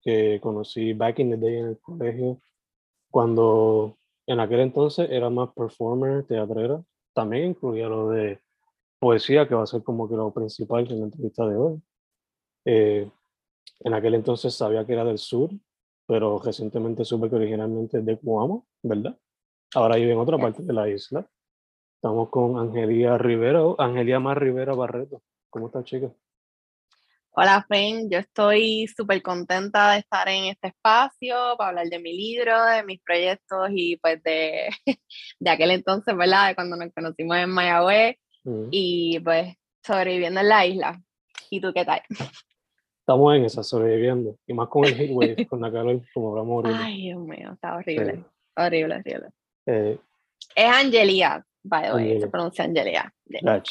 que conocí back in the day en el colegio, cuando en aquel entonces era más performer, teatrera. También incluía lo de poesía, que va a ser como que lo principal en la entrevista de hoy. Eh, en aquel entonces sabía que era del sur, pero recientemente supe que originalmente es de Cuamo, ¿verdad? Ahora vive en otra parte de la isla. Estamos con Angelia Rivera, Angelia Mar Rivera Barreto. ¿Cómo estás, chica? Hola, Fen. Yo estoy súper contenta de estar en este espacio para hablar de mi libro, de mis proyectos y pues de, de aquel entonces, ¿verdad? De cuando nos conocimos en Mayagüez Mm. y pues sobreviviendo en la isla. ¿Y tú qué tal? Estamos en esa, sobreviviendo. Y más con el heatwave, con la calor, como hablamos ahorita. Ay, Dios mío, está horrible. Horrible, horrible. Eh, Es Angelia, by the way, Angelia. se pronuncia Angelia. Yeah.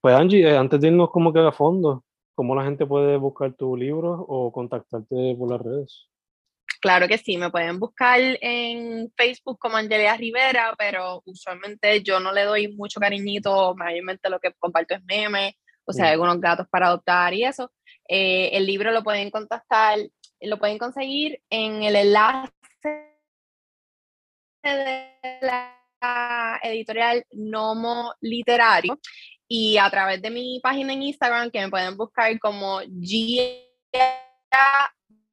Pues Angie, eh, antes de irnos como que a fondo, ¿cómo la gente puede buscar tu libro o contactarte por las redes? Claro que sí, me pueden buscar en Facebook como Angelia Rivera, pero usualmente yo no le doy mucho cariñito, mayormente lo que comparto es memes, o sea, Mm. algunos gatos para adoptar y eso. Eh, el libro lo pueden contactar, lo pueden conseguir en el enlace de la editorial Nomo Literario y a través de mi página en Instagram que me pueden buscar como Gia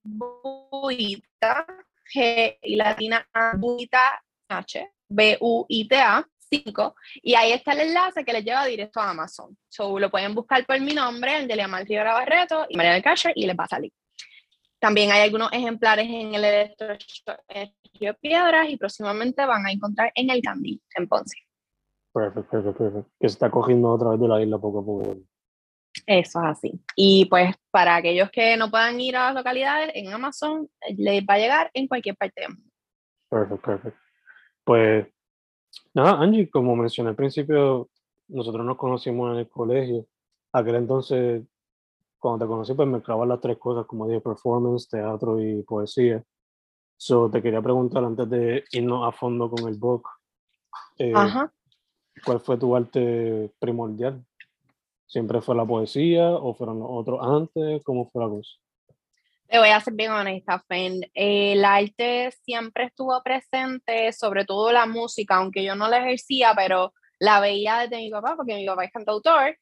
Buita, G y latina Buita H, B-U-I-T-A 5, y ahí está el enlace que les lleva directo a Amazon. So, lo pueden buscar por mi nombre, Angelia Mal Rivera Barreto y María del Casher, y les va a salir. También hay algunos ejemplares en el Electro Río Piedras y próximamente van a encontrar en el Candy, en Ponce. Perfecto, perfecto, perfecto. Que se está cogiendo otra vez de la isla poco a poco. Eso es así. Y pues para aquellos que no puedan ir a las localidades, en Amazon eh, les va a llegar en cualquier parte del mundo. Perfecto, perfecto. Pues nada, Angie, como mencioné al principio, nosotros nos conocimos en el colegio. Aquel entonces, cuando te conocí, pues mezclaba las tres cosas, como dije, performance, teatro y poesía. So, te quería preguntar antes de irnos a fondo con el book, eh, Ajá. ¿Cuál fue tu arte primordial? ¿Siempre fue la poesía o fueron los otros antes? ¿Cómo fue la cosa? Te voy a ser bien honesta, Fen. El arte siempre estuvo presente, sobre todo la música, aunque yo no la ejercía, pero la veía desde mi papá, porque mi papá es cantautor.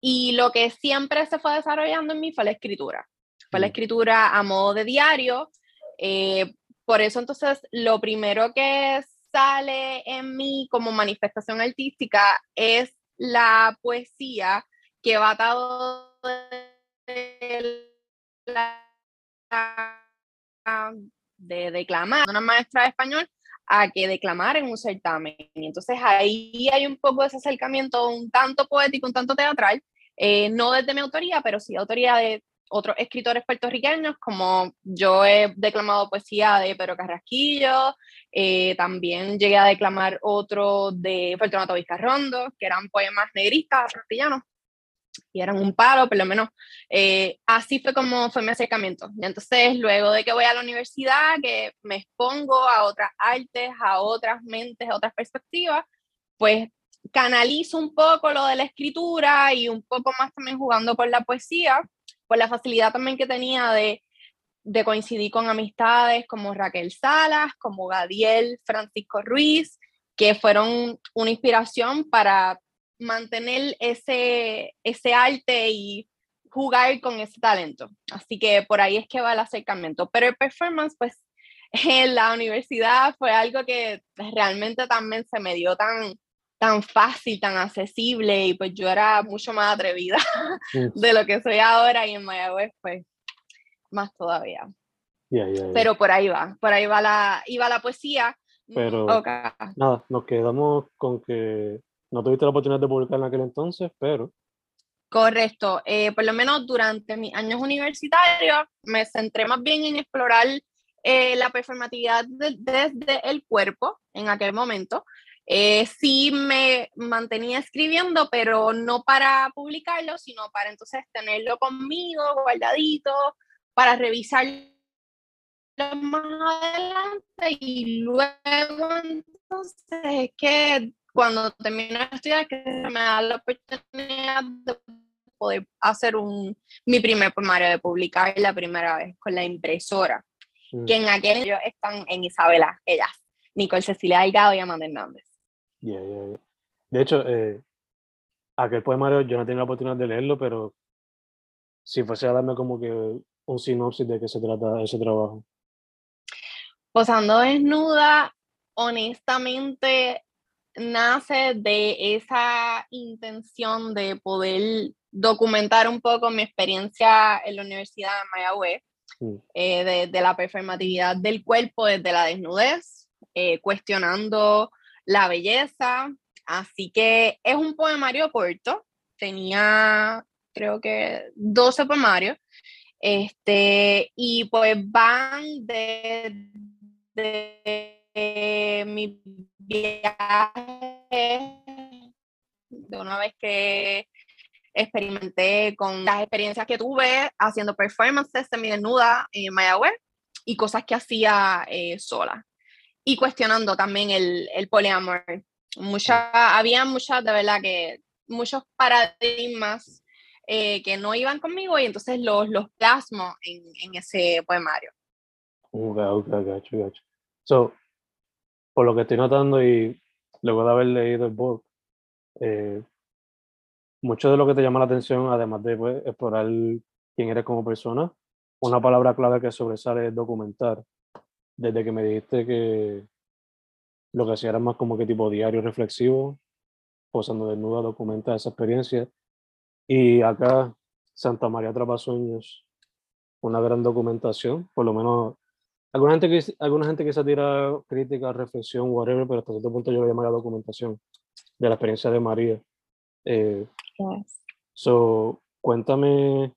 Y lo que siempre se fue desarrollando en mí fue la escritura. Fue la escritura a modo de diario. eh, por eso entonces lo primero que sale en mí como manifestación artística es la poesía que va atado de de declamar, una maestra de español, a que declamar en un certamen. Y entonces ahí hay un poco de ese acercamiento un tanto poético, un tanto teatral, eh, no desde mi autoría, pero sí autoría de otros escritores puertorriqueños, como yo he declamado poesía de Pedro Carrasquillo, eh, también llegué a declamar otro de Fortunato Vizcarrondo, que eran poemas negristas, castellanos. y eran un paro, por lo menos eh, así fue como fue mi acercamiento. Y entonces, luego de que voy a la universidad, que me expongo a otras artes, a otras mentes, a otras perspectivas, pues canalizo un poco lo de la escritura y un poco más también jugando con la poesía, por la facilidad también que tenía de, de coincidir con amistades como Raquel Salas, como Gadiel Francisco Ruiz, que fueron una inspiración para mantener ese, ese arte y jugar con ese talento. Así que por ahí es que va el acercamiento. Pero el performance, pues en la universidad fue algo que realmente también se me dio tan, tan fácil, tan accesible y pues yo era mucho más atrevida de lo que soy ahora y en Mayagüez pues más todavía. Pero por ahí va, por ahí va la, iba la poesía. Pero nada, nos quedamos con que no tuviste la oportunidad de publicar en aquel entonces, pero... Correcto. Eh, por lo menos durante mis años universitarios me centré más bien en explorar eh, la performatividad desde el cuerpo en aquel momento. Eh, sí me mantenía escribiendo, pero no para publicarlo, sino para entonces tenerlo conmigo, guardadito, para revisarlo más adelante y luego entonces es que cuando termino de estudiar, que me da la oportunidad de poder hacer un, mi primer poemario, de publicar la primera vez con la impresora, mm. que en aquel ellos están en Isabela, ellas, Nicole Cecilia Delgado y Amanda Hernández. De hecho, eh, aquel poemario yo no tengo la oportunidad de leerlo, pero si fuese a darme como que un sinopsis de qué se trata ese trabajo. Posando desnuda, honestamente nace de esa intención de poder documentar un poco mi experiencia en la Universidad de Mayagüez, eh, de, la performatividad del cuerpo desde la desnudez, eh, cuestionando la belleza. Así que es un poemario corto, tenía creo que 12 poemarios, este, y pues van de, de mi viaje, de una vez que experimenté con las experiencias que tuve haciendo performances desnuda en Mayagüez y cosas que hacía eh, sola. Y cuestionando también el, el poliamor. Mucha, había muchas, de verdad, que muchos paradigmas eh, que no iban conmigo y entonces los, los plasmo en, en ese poemario. Ok, ok, gacho, gacho. So, por lo que estoy notando y luego de haber leído el book, eh, mucho de lo que te llama la atención, además de pues, explorar quién eres como persona, una palabra clave que sobresale es documentar. Desde que me dijiste que lo que hacía era más como que tipo diario reflexivo, posando desnuda, documenta esa experiencia. Y acá, Santa María Trapasueños, una gran documentación, por lo menos Alguna gente, que, alguna gente quizá tira crítica, reflexión, whatever, pero hasta cierto punto yo lo llamaría documentación de la experiencia de María. Eh, So, cuéntame,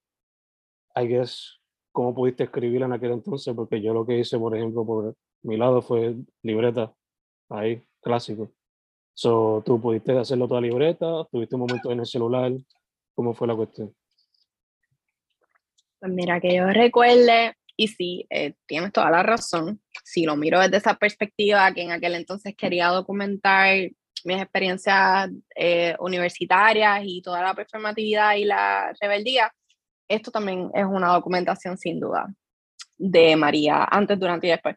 I guess, cómo pudiste escribir en aquel entonces, porque yo lo que hice, por ejemplo, por mi lado fue libreta, ahí, clásico. So, ¿Tú pudiste hacerlo toda libreta? ¿Tuviste un momento en el celular? ¿Cómo fue la cuestión? Pues mira, que yo recuerde, y sí, eh, tienes toda la razón. Si lo miro desde esa perspectiva, que en aquel entonces quería documentar mis experiencias eh, universitarias y toda la performatividad y la rebeldía, esto también es una documentación sin duda de María, antes, durante y después.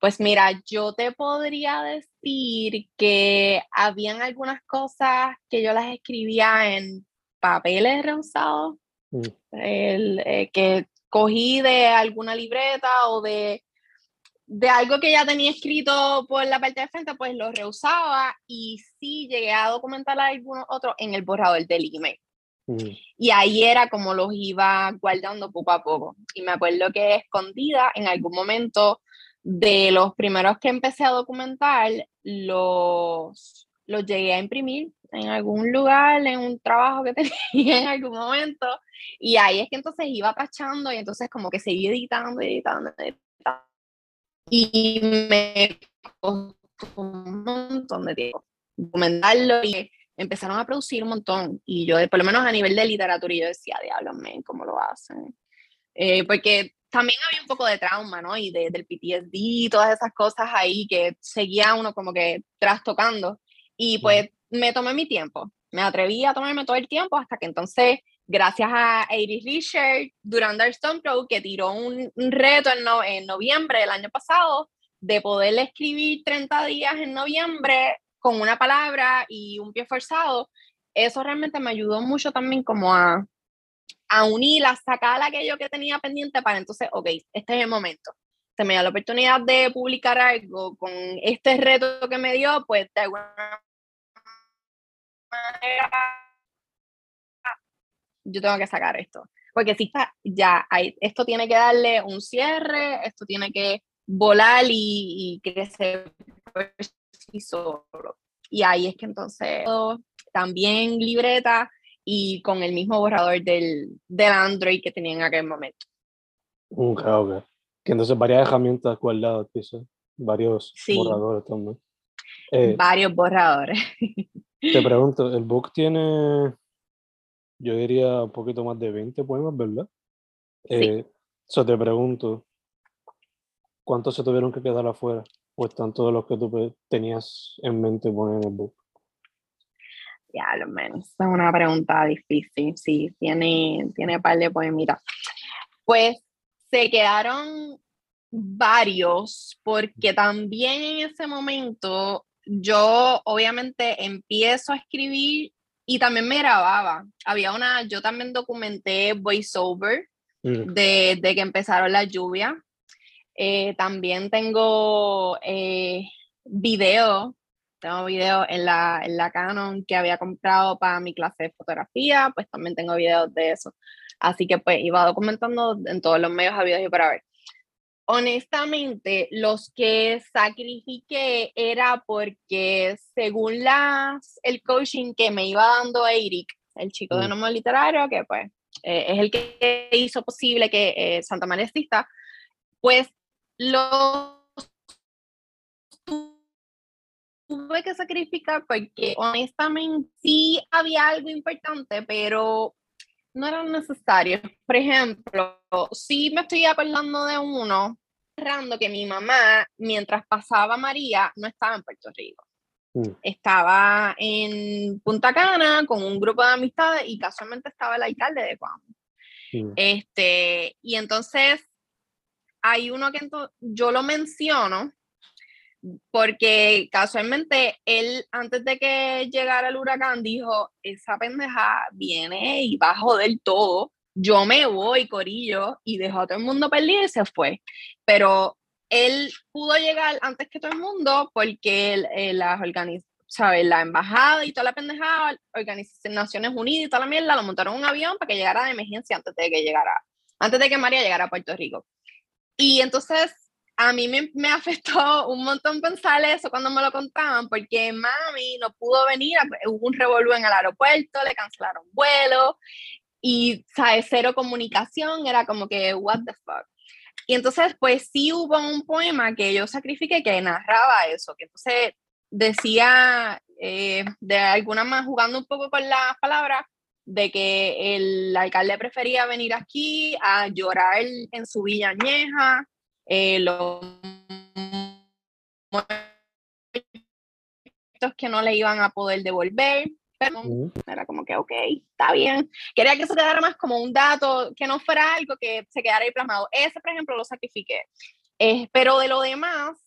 Pues mira, yo te podría decir que habían algunas cosas que yo las escribía en papeles rehusados, mm. el, eh, que cogí de alguna libreta o de, de algo que ya tenía escrito por la parte de frente, pues lo reusaba y sí llegué a documentar algunos otros en el borrador del email. Y ahí era como los iba guardando poco a poco. Y me acuerdo que escondida en algún momento de los primeros que empecé a documentar, los, los llegué a imprimir en algún lugar, en un trabajo que tenía en algún momento, y ahí es que entonces iba tachando y entonces como que seguí editando, editando, editando. Y me costó un montón de tiempo documentarlo y empezaron a producir un montón. Y yo, por lo menos a nivel de literatura, yo decía, diablo, ¿cómo lo hacen? Eh, porque también había un poco de trauma, ¿no? Y de, del PTSD y todas esas cosas ahí que seguía uno como que trastocando. Y pues me tomé mi tiempo, me atreví a tomarme todo el tiempo hasta que entonces, gracias a Iris Richard, durante el Stone Pro, que tiró un, reto en, en noviembre del año pasado, de poder escribir 30 días en noviembre con una palabra y un pie forzado, eso realmente me ayudó mucho también como a, a unir, a sacar aquello que tenía pendiente para entonces, ok, este es el momento. Se me dio la oportunidad de publicar algo con este reto que me dio, pues de alguna manera yo tengo que sacar esto. Porque si ya, hay, esto tiene que darle un cierre, esto tiene que volar y, y sí solo. Y ahí es que entonces también libreta y con el mismo borrador del, del Android que tenía en aquel momento. Ok, ok. Que entonces varias herramientas guardadas, varios borradores también. Eh, varios borradores. te pregunto, el book tiene, yo diría, un poquito más de 20 poemas, ¿verdad? Sí. Eh, te pregunto, ¿cuántos se tuvieron que quedar afuera? ¿O están todos los que tú tenías en mente poner en el book? Ya, lo menos. Es una pregunta difícil. Sí, tiene, tiene par de poemitas. Pues se quedaron varios, porque también en ese momento yo obviamente empiezo a escribir y también me grababa. Había una, yo también documenté voiceover mm. de, de que empezaron las lluvias eh, también tengo eh, video, tengo video en la, en la Canon que había comprado para mi clase de fotografía, pues también tengo videos de eso. Así que pues iba documentando en todos los medios habidos y para ver. Honestamente, los que sacrifiqué era porque según las, el coaching que me iba dando Eric, el chico de mm. nombre literario, que pues eh, es el que hizo posible que Santa María exista, pues los tuve que sacrificar porque honestamente sí había algo importante, pero no era necesario. Por ejemplo, sí me estoy acordando de uno, que mi mamá, mientras pasaba María, no estaba en Puerto Rico. Mm. Estaba en Punta Cana con un grupo de amistades y casualmente estaba el alcalde de Guam. Mm. Este, y entonces hay uno que yo lo menciono porque casualmente él, antes de que llegara el huracán, dijo, esa pendeja viene y va a joder todo, yo me voy, Corillo, y dejó a todo el mundo perdido y se fue. Pero él pudo llegar antes que todo el mundo porque eh, las ¿sabes? La embajada y toda la pendejada, Organización Naciones Unidas y toda la mierda, lo montaron un avión para que llegara de emergencia antes de que llegara, antes de que María llegara a Puerto Rico. Y entonces a mí me, me, afectó un montón pensar eso cuando me lo contaban, porque mami no pudo venir, hubo un revolú en el aeropuerto, le cancelaron vuelo y, ¿sabes? Cero comunicación, era como que, what the fuck. Y entonces, pues sí hubo un poema que yo sacrifiqué que narraba eso, que entonces decía, eh, de alguna manera, jugando un poco con las palabras, de que el alcalde prefería venir aquí a llorar en su villa añeja, eh, los que no le iban a poder devolver, pero era como que, ok, está bien. Quería que se quedara más como un dato, que no fuera algo que se quedara ahí plasmado. Ese, por ejemplo, lo sacrifiqué. Eh, pero de lo demás,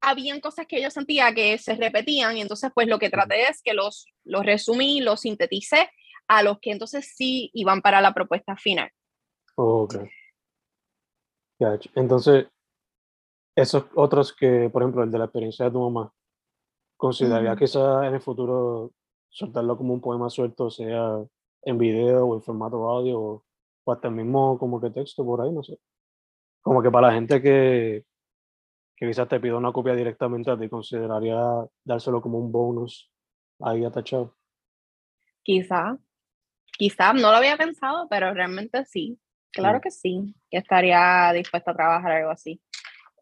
habían cosas que yo sentía que se repetían y entonces pues lo que traté es que los, los resumí, los sinteticé a los que entonces sí iban para la propuesta final. ok. Entonces, esos otros que, por ejemplo, el de la experiencia de tu mamá, consideraría quizás en el futuro soltarlo como un poema suelto, sea en video o en formato audio o, hasta el mismo como que texto por ahí, no sé. Como que para la gente que, que quizás te pida una copia directamente a ti, consideraría dárselo como un bonus ahí atachado. Quizá, quizá, no lo había pensado, pero realmente sí. Claro que sí, que estaría dispuesto a trabajar algo así.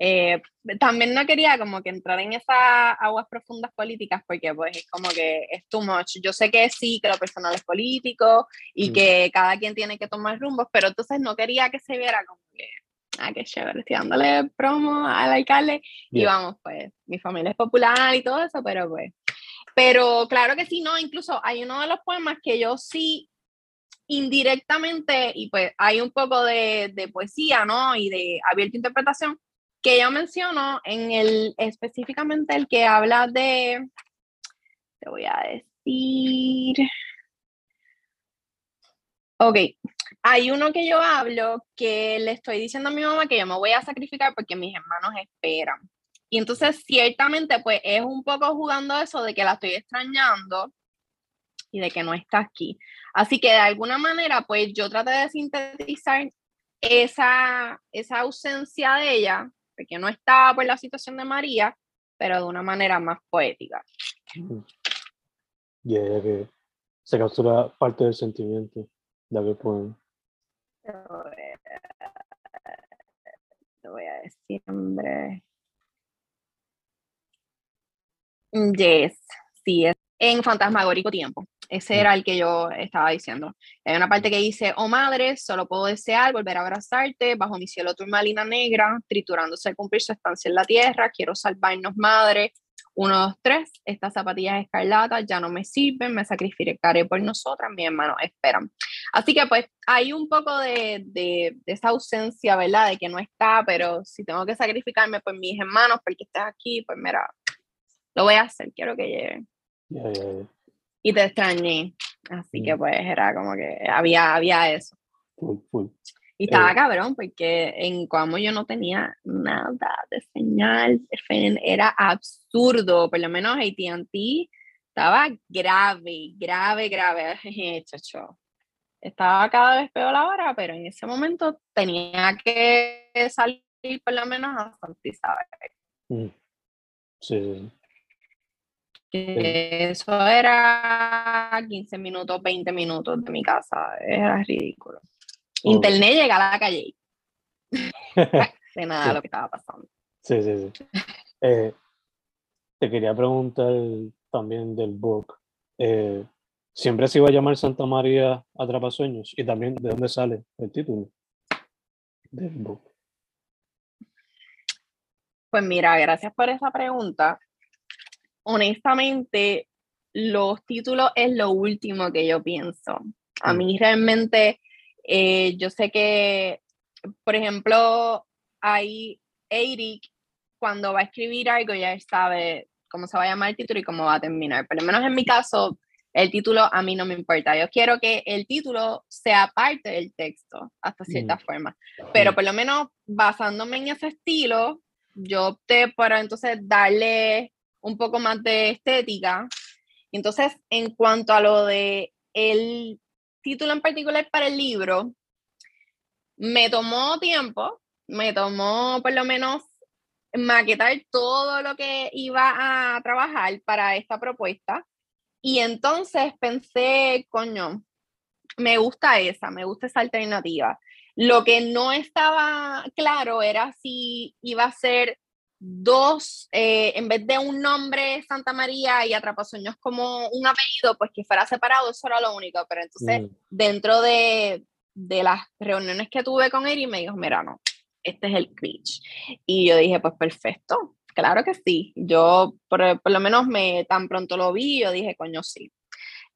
Eh, también no quería como que entrar en esas aguas profundas políticas porque pues es como que es too much. Yo sé que sí, que lo personal es político y Mm. que cada quien tiene que tomar rumbos, pero entonces no quería que se viera como que, ah, qué chévere, estoy dándole promo al alcalde y Bien. vamos, pues mi familia es popular y todo eso, pero pues, pero claro que sí, no, incluso hay uno de los poemas que yo sí indirectamente, y pues hay un poco de, de poesía, ¿no? Y de abierta interpretación, que yo menciono en el, específicamente el que habla de, te voy a decir, ok, hay uno que yo hablo que le estoy diciendo a mi mamá que yo me voy a sacrificar porque mis hermanos esperan. Y entonces, ciertamente, pues es un poco jugando eso de que la estoy extrañando y de que no está aquí. Así que de alguna manera, pues yo traté de sintetizar esa, esa ausencia de ella, porque no estaba por la situación de María, pero de una manera más poética. Y ella que se captura parte del sentimiento de aquel poema. Te voy a decir, hombre. Yes, sí, es en Fantasmagórico Tiempo. Ese era el que yo estaba diciendo. Hay una parte que dice, oh madre, solo puedo desear volver a abrazarte bajo mi cielo turmalina negra, triturándose al cumplir su estancia en la tierra, quiero salvarnos madre. Uno, dos, tres, estas zapatillas escarlatas ya no me sirven, me sacrificaré por nosotras, mi hermano, esperan. Así que pues hay un poco de, de, de, esa ausencia, ¿verdad? De que no está, pero si tengo que sacrificarme por mis hermanos, porque estás aquí, pues mira, lo voy a hacer, quiero que llegue. Yeah, yeah, yeah. Y te extrañé, así Mm. que pues era como que había, había eso. Full, full. Y estaba Eh. cabrón, porque en Cuamo yo no tenía nada de señal, era absurdo, por lo menos AT&T estaba grave, grave, grave, chacho. Estaba cada vez peor la hora, pero en ese momento tenía que salir por lo menos a Santa Isabel. Mm. Sí. Que eso era 15 minutos, 20 minutos de mi casa, era ridículo. Oh. Internet llega a la calle, de nada Sí. lo que estaba pasando. Sí, sí, sí. Eh, te quería preguntar también del book. Eh, ¿Siempre se iba a llamar Santa María Atrapasueños? Y también, ¿de dónde sale el título del book? Pues mira, gracias por esa pregunta. Honestamente, los títulos es lo último que yo pienso. A Mm. mí realmente, eh, yo sé que, por ejemplo, hay Eric, cuando va a escribir algo, ya sabe cómo se va a llamar el título y cómo va a terminar. Por lo menos en mi caso, el título a mí no me importa. Yo quiero que el título sea parte del texto, hasta cierta Mm. forma. Pero por lo menos basándome en ese estilo, yo opté por entonces darle un poco más de estética. Entonces, en cuanto a lo de el título en particular para el libro, me tomó tiempo, me tomó por lo menos maquetar todo lo que iba a trabajar para esta propuesta. Y entonces pensé, coño, me gusta esa, me gusta esa alternativa. Lo que no estaba claro era si iba a ser dos, eh, en vez de un nombre Santa María y Atrapasueños como un apellido, pues que fuera separado, eso era lo único. Pero entonces, Mm, dentro de, de las reuniones que tuve con él, y me dijo, mira, no, este es el glitch. Y yo dije, pues perfecto, claro que sí. Yo, por, por lo menos, me tan pronto lo vi, yo dije, coño, sí.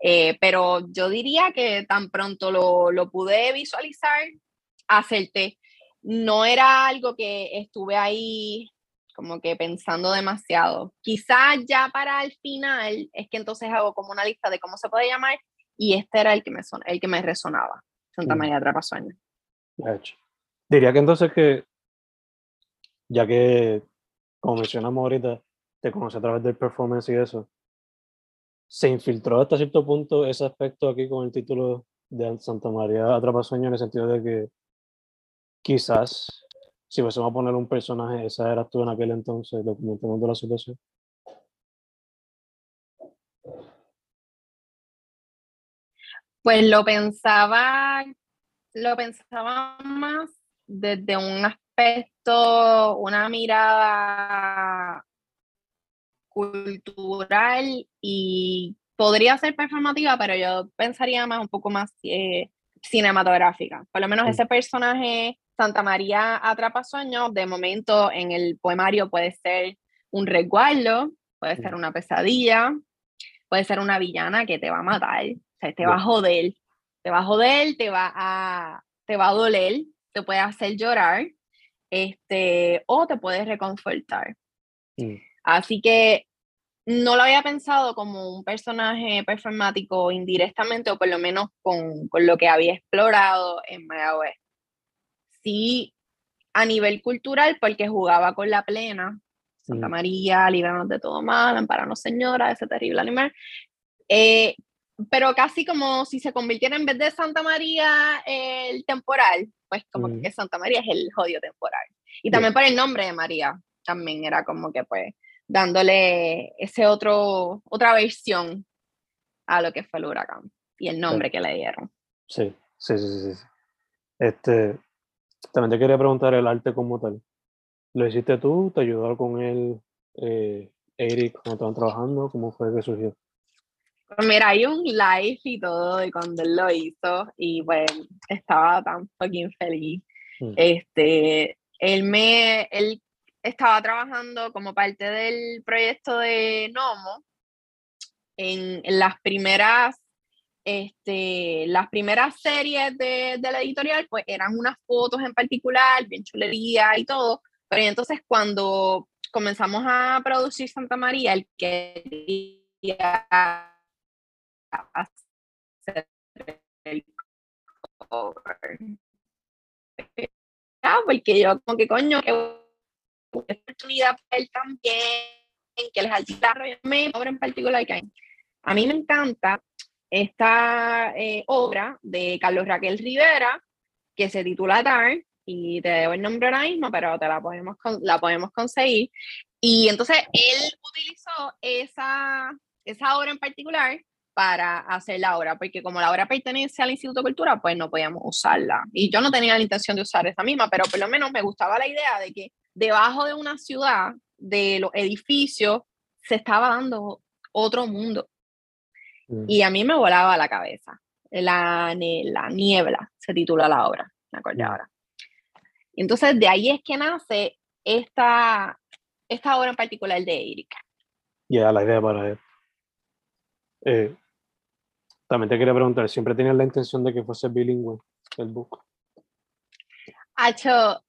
Eh, pero yo diría que tan pronto lo, lo pude visualizar, acerté. No era algo que estuve ahí como que pensando demasiado. Quizás ya para el final es que entonces hago como una lista de cómo se puede llamar y este era el que me, son, el que me resonaba, Santa Mm. María hecho. Diría que entonces que, ya que, como mencionamos ahorita, te conocí a través del performance y eso, se infiltró hasta cierto punto ese aspecto aquí con el título de Santa María Atrapasueño en el sentido de que quizás si fuésemos a poner un personaje, esa eras tú en aquel entonces, documentando la situación. Pues lo pensaba, lo pensaba más desde un aspecto, una mirada cultural y podría ser performativa, pero yo pensaría más un poco más eh, cinematográfica. Por lo menos ese personaje, Santa María atrapa sueños, de momento en el poemario puede ser un resguardo, puede ser una pesadilla, puede ser una villana que te va a matar, o sea, te va a joder, te va a joder, te va a, te va a doler, te puede hacer llorar, este, o te puede reconfortar. Así que no lo había pensado como un personaje performático indirectamente, o por lo menos con, con lo que había explorado en Mayagüez. Sí, a nivel cultural, porque jugaba con la plena, Santa mm. María, líbranos de todo mal, amparanos Señora, ese terrible animal. Eh, pero casi como si se convirtiera en vez de Santa María el temporal, pues como mm. que Santa María es el jodido temporal. Y también por el nombre de María, también era como que pues dándole ese otro, otra versión a lo que fue el huracán y el nombre que le dieron. Sí, sí, sí, sí. Este, también te quería preguntar el arte como tal. ¿Lo hiciste tú? ¿Te ayudó con él eh, Eric cuando estaban trabajando? ¿Cómo fue que surgió? Pues mira, hay un live y todo de cuando él lo hizo y pues estaba tan fucking feliz. Mm. Este, él me, él estaba trabajando como parte del proyecto de Nomo en, las primeras, este, las primeras series de, de, la editorial, pues eran unas fotos en particular, bien chulería y todo, pero entonces cuando comenzamos a producir Santa María, él quería hacer el cover. Ah, porque yo como que coño, que oportunidad para él también, que les me obra en particular que A mí me encanta esta eh, obra de Carlos Raquel Rivera, que se titula Dark, y te debo el nombre ahora mismo, pero te la podemos, la podemos conseguir. Y entonces él utilizó esa, esa obra en particular para hacer la obra, porque como la obra pertenece al Instituto de Cultura, pues no podíamos usarla. Y yo no tenía la intención de usar esa misma, pero por lo menos me gustaba la idea de que debajo de una ciudad, de los edificios, se estaba dando otro mundo. Mm. Y a mí me volaba la cabeza. La, la niebla se titula la obra, me mm. ahora. Entonces de ahí es que nace esta, esta obra en particular de Erika. Ya, la idea para él. Eh, también te quería preguntar, ¿siempre tenías la intención de que fuese bilingüe el book? Hacho,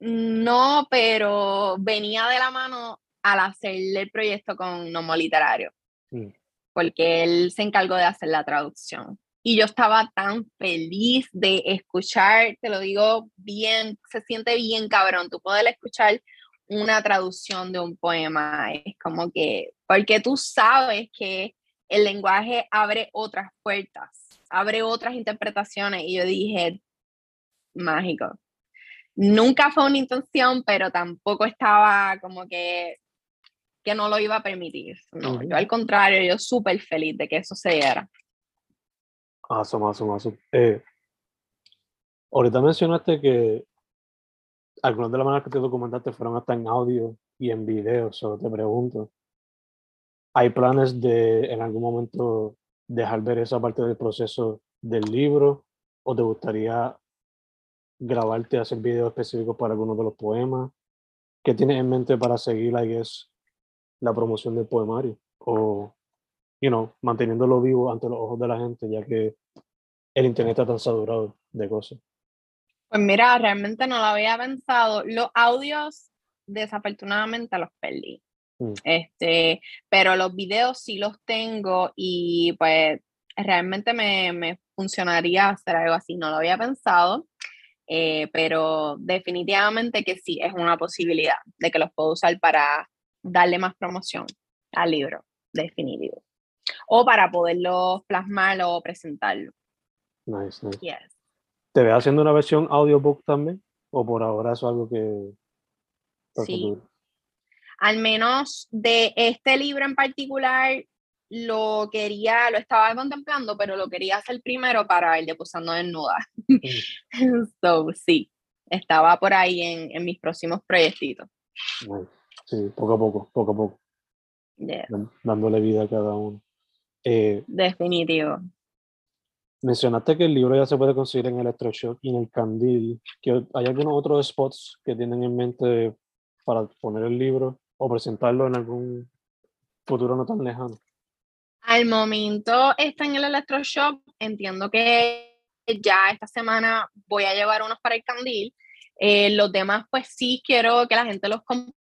no, pero venía de la mano al hacer el proyecto con Nomo Literario, mm. Porque él se encargó de hacer la traducción. Y yo estaba tan feliz de escuchar, te lo digo bien, se siente bien cabrón, tú poder escuchar una traducción de un poema, es como que, porque tú sabes que el lenguaje abre otras puertas, abre otras interpretaciones. Y yo dije, mágico. Nunca fue una intención, pero tampoco estaba como que, que no lo iba a permitir. No, yo al contrario, yo súper feliz de que eso se diera. Awesome, awesome, awesome. Eh, ahorita mencionaste que algunas de las maneras que te documentaste fueron hasta en audio y en video, solo te pregunto, ¿Hay planes de en algún momento dejar ver esa parte del proceso del libro? ¿O te gustaría grabarte, hacer videos específicos para algunos de los poemas? ¿Qué tienes en mente para seguir, I guess, la promoción del poemario? O, you know, manteniéndolo vivo ante los ojos de la gente, ya que el internet está tan saturado de cosas. Pues mira, realmente no lo había pensado. Los audios, desafortunadamente, los perdí. Mm. Este, pero los videos sí los tengo y pues realmente me, me funcionaría hacer algo así. No lo había pensado, eh, pero definitivamente que sí, es una posibilidad de que los puedo usar para darle más promoción al libro, definitivo. O para poderlo plasmarlo o presentarlo. Nice, nice. ¿Te ves haciendo una versión audiobook también? ¿O por ahora es algo que... Sí, al menos de este libro en particular, lo quería, lo estaba contemplando, pero lo quería hacer primero para el de Posando Desnuda. Mm. so, sí, estaba por ahí en, en mis próximos proyectitos. Sí, poco a poco, poco a poco. Dándole vida a cada uno. Eh, Definitivo. Mencionaste que el libro ya se puede conseguir en Electroshock y en el Candil. ¿Hay algunos otros spots que tienen en mente para poner el libro o presentarlo en algún futuro no tan lejano? Al momento está en el Electroshop. Entiendo que ya esta semana voy a llevar unos para el Candil. Eh, los demás, pues sí quiero que la gente los compre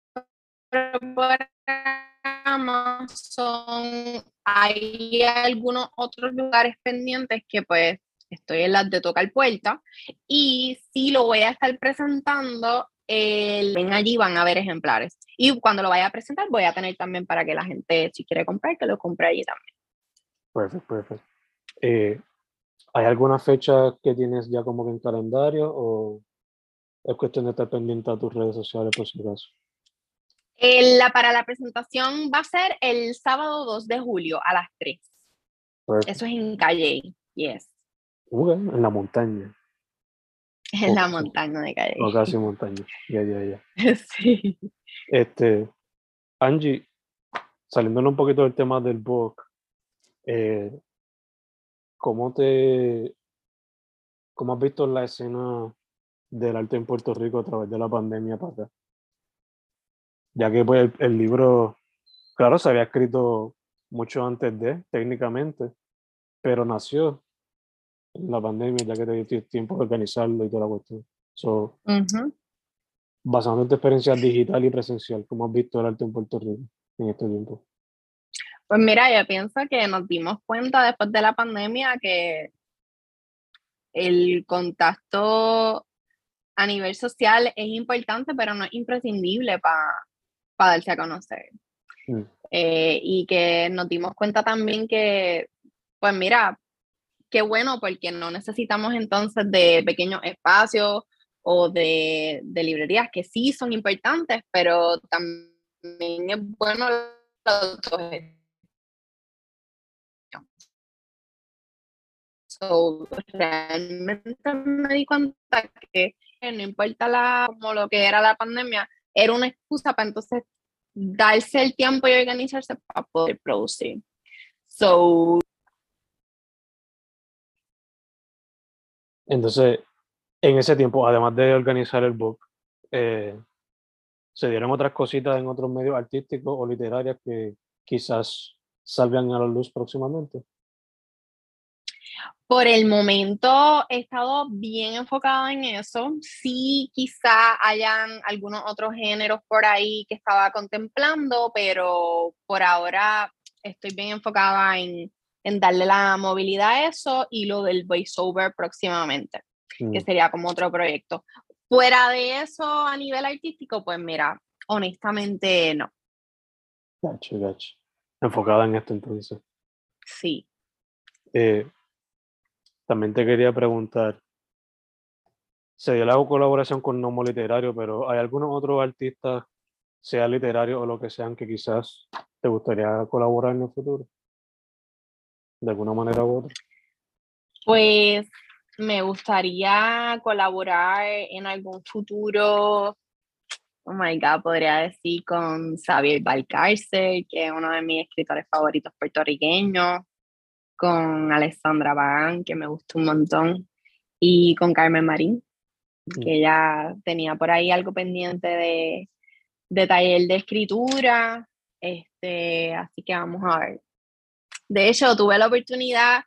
Amazon. Hay algunos otros lugares pendientes que pues estoy en las de tocar puerta y sí lo voy a estar presentando. ven allí, van a ver ejemplares. Y cuando lo vaya a presentar, voy a tener también para que la gente, si quiere comprar, que lo compre allí también. Perfecto, perfecto. Eh, ¿Hay alguna fecha que tienes ya como que en calendario o es cuestión de estar pendiente a tus redes sociales por si acaso? La, para la presentación va a ser el sábado 2 de julio a las 3. Eso es en Calle, yes. en la montaña. En la montaña de Calle. O casi montaña, ya, ya, ya. sí. Este, Angie, saliendo un poquito del tema del book, eh, ¿cómo te, cómo has visto la escena del arte en Puerto Rico a través de la pandemia para Ya que pues, el, libro, claro, se había escrito mucho antes de, técnicamente, pero nació en la pandemia, ya que te dio tiempo de organizarlo y toda la cuestión. So, Basando en tu experiencia digital y presencial, ¿cómo has visto el arte en Puerto Rico en este tiempo? Pues mira, yo pienso que nos dimos cuenta después de la pandemia que el contacto a nivel social es importante, pero no es imprescindible para darse a conocer. Mm. Eh, y que nos dimos cuenta también que, pues mira, qué bueno, porque no necesitamos entonces de pequeños espacios o de, de librerías que sí son importantes, pero también es bueno So, realmente me di cuenta que no importa la, como lo que era la pandemia, era una excusa para entonces darse el tiempo y organizarse para poder producir. So, entonces, en ese tiempo, además de organizar el book, eh, ¿se dieron otras cositas en otros medios artísticos o literarios que quizás salgan a la luz próximamente? Por el momento he estado bien enfocada en eso. Sí, quizá hayan algunos otros géneros por ahí que estaba contemplando, pero por ahora estoy bien enfocada en, en darle la movilidad a eso y lo del voiceover próximamente, que mm. sería como otro proyecto. Fuera de eso, a nivel artístico, pues mira, honestamente no. Gacho, gacho. Enfocada en esto entonces. Sí. Eh, también te quería preguntar, se dio la colaboración con Nomo Literario, pero ¿hay algunos otros artistas, sea literario o lo que sean, que quizás te gustaría colaborar en el futuro? De alguna manera u otra. Pues me gustaría colaborar en algún futuro, oh my God, podría decir con Xavier Balcarce, que es uno de mis escritores favoritos puertorriqueños con Alessandra Bagán, que me gustó un montón, y con Carmen Marín, mm. que ya tenía por ahí algo pendiente de, de taller de escritura, este, así que vamos a ver. De hecho, tuve la oportunidad,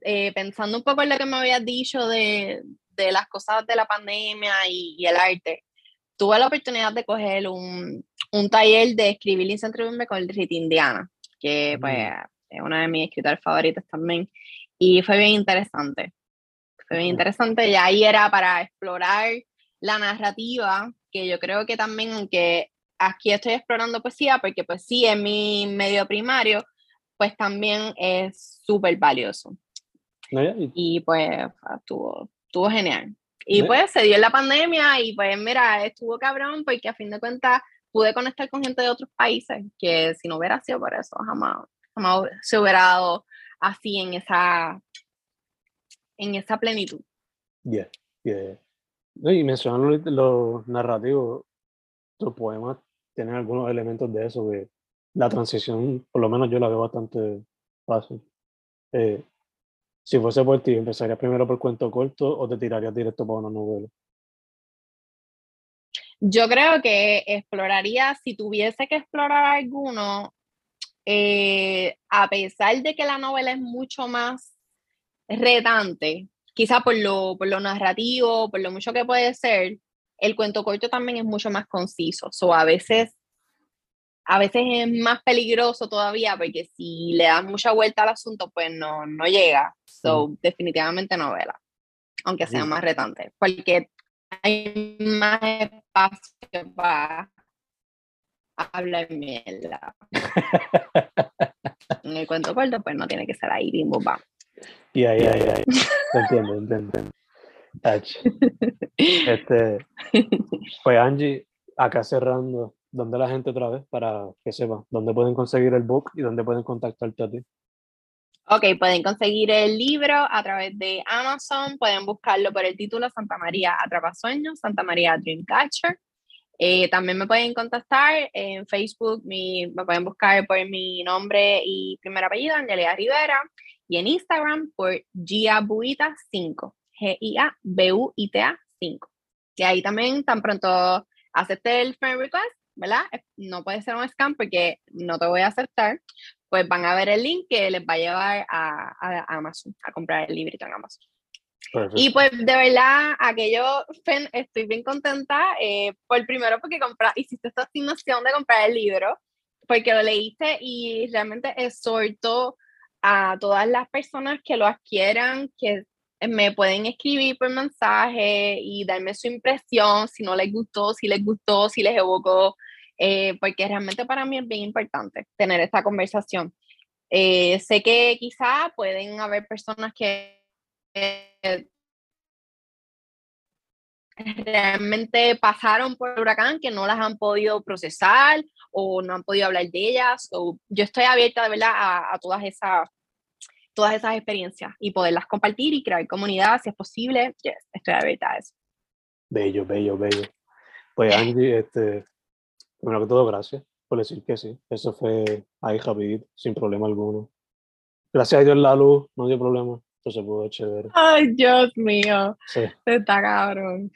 eh, pensando un poco en lo que me habías dicho de, de las cosas de la pandemia y, el arte, tuve la oportunidad de coger un, un taller de escribir y escribirme con el Rita Indiana, que pues mm es una de mis escritores favoritos también, y fue bien interesante. Fue bien interesante, y ahí era para explorar la narrativa, que yo creo que también, aunque aquí estoy explorando poesía, porque pues sí, es mi medio primario, pues también es súper valioso. Y pues estuvo, estuvo genial. Y pues se dio en la pandemia y pues mira, estuvo cabrón porque a fin de cuentas pude conectar con gente de otros países que si no hubiera sido por eso jamás se hubiera dado así en esa, en esa plenitud. Yeah, yeah. Y mencionando lo, lo narrativo, tus poemas tienen algunos elementos de eso, que la transición, por lo menos yo la veo bastante fácil. Eh, si fuese por ti, ¿empezarías primero por cuento corto o te tirarías directo para una novela? Yo creo que exploraría, si tuviese que explorar alguno, eh, a pesar de que la novela es mucho más retante, quizá por lo, por lo narrativo, por lo mucho que puede ser, el cuento corto también es mucho más conciso. O a veces, a veces es más peligroso todavía porque si le das mucha vuelta al asunto, pues no, no llega. So, definitivamente novela, aunque sea más retante, porque hay más espacio para hablar mierda. en el cuento corto, pues no tiene que ser ahí, bim, bum, bam. Y ahí, ahí, ahí. Entiendo, entiendo. Este, pues Angie, acá cerrando, ¿dónde la gente otra vez para que sepa? ¿Dónde pueden conseguir el book y dónde pueden contactarte a ti? Ok, pueden conseguir el libro a través de Amazon, pueden buscarlo por el título Santa María Atrapasueños, Santa María Dreamcatcher. Eh, también me pueden contactar en Facebook, mi, me pueden buscar por mi nombre y primer apellido, Angelia Rivera, y en Instagram por Giabuita5, G-I-A-B-U-I-T-A 5. Y ahí también, tan pronto acepte el friend request, ¿verdad? No puede ser un scam porque no te voy a aceptar, pues van a ver el link que les va a llevar a, a Amazon, a comprar el librito en Amazon. Y pues de verdad, aquello, estoy bien contenta, eh, por primero porque compra, hiciste esta asignación de comprar el libro, porque lo leíste y realmente exhorto a todas las personas que lo adquieran, que me pueden escribir por mensaje y darme su impresión, si no les gustó, si les gustó, si les evocó, eh, porque realmente para mí es bien importante tener esta conversación. Eh, sé que quizá pueden haber personas que realmente pasaron por el huracán que no las han podido procesar o no han podido hablar de ellas. o yo estoy abierta de verdad a, todas esas todas esas experiencias y poderlas compartir y crear comunidad si es posible. estoy abierta a eso. Bello, bello, bello. Pues Angie, este, primero que todo, gracias por decir que sí. Eso fue ahí rapidito, sin problema alguno. Gracias a Dios la luz, no dio problema se pudo chévere. Ay, Dios mío. Sí. Está cabrón.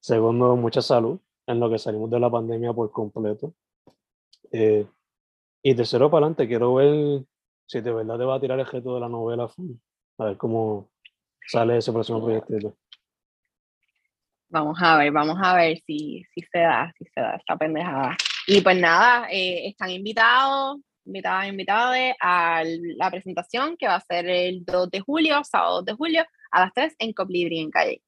Segundo, mucha salud en lo que salimos de la pandemia por completo. Eh, y tercero, para adelante, quiero ver si de verdad te va a tirar el gesto de la novela. A ver cómo sale ese próximo proyecto. Vamos a ver, vamos a ver si, si se da, si se da esta pendejada. Y pues nada, eh, están invitados invitadas, invitados a la presentación que va a ser el 2 de julio, sábado 2 de julio, a las 3 en Coplibri, en Calle.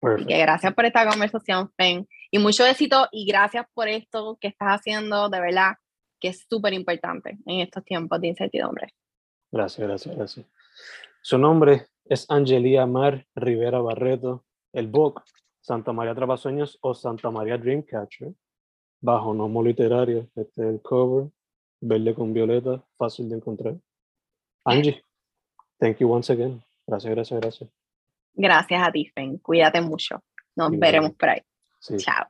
que gracias por esta conversación, Fen. Y mucho éxito y gracias por esto que estás haciendo, de verdad, que es súper importante en estos tiempos de incertidumbre. Gracias, gracias, gracias. Su nombre es Angelia Mar Rivera Barreto, el book Santa María Trapasueños o Santa María Dreamcatcher, bajo nombre literario, este es el cover, verde con violeta, fácil de encontrar. Angie, thank you once again. Gracias, gracias, gracias. Gracias a ti, Fen. Cuídate mucho. Nos veremos por ahí. Chao.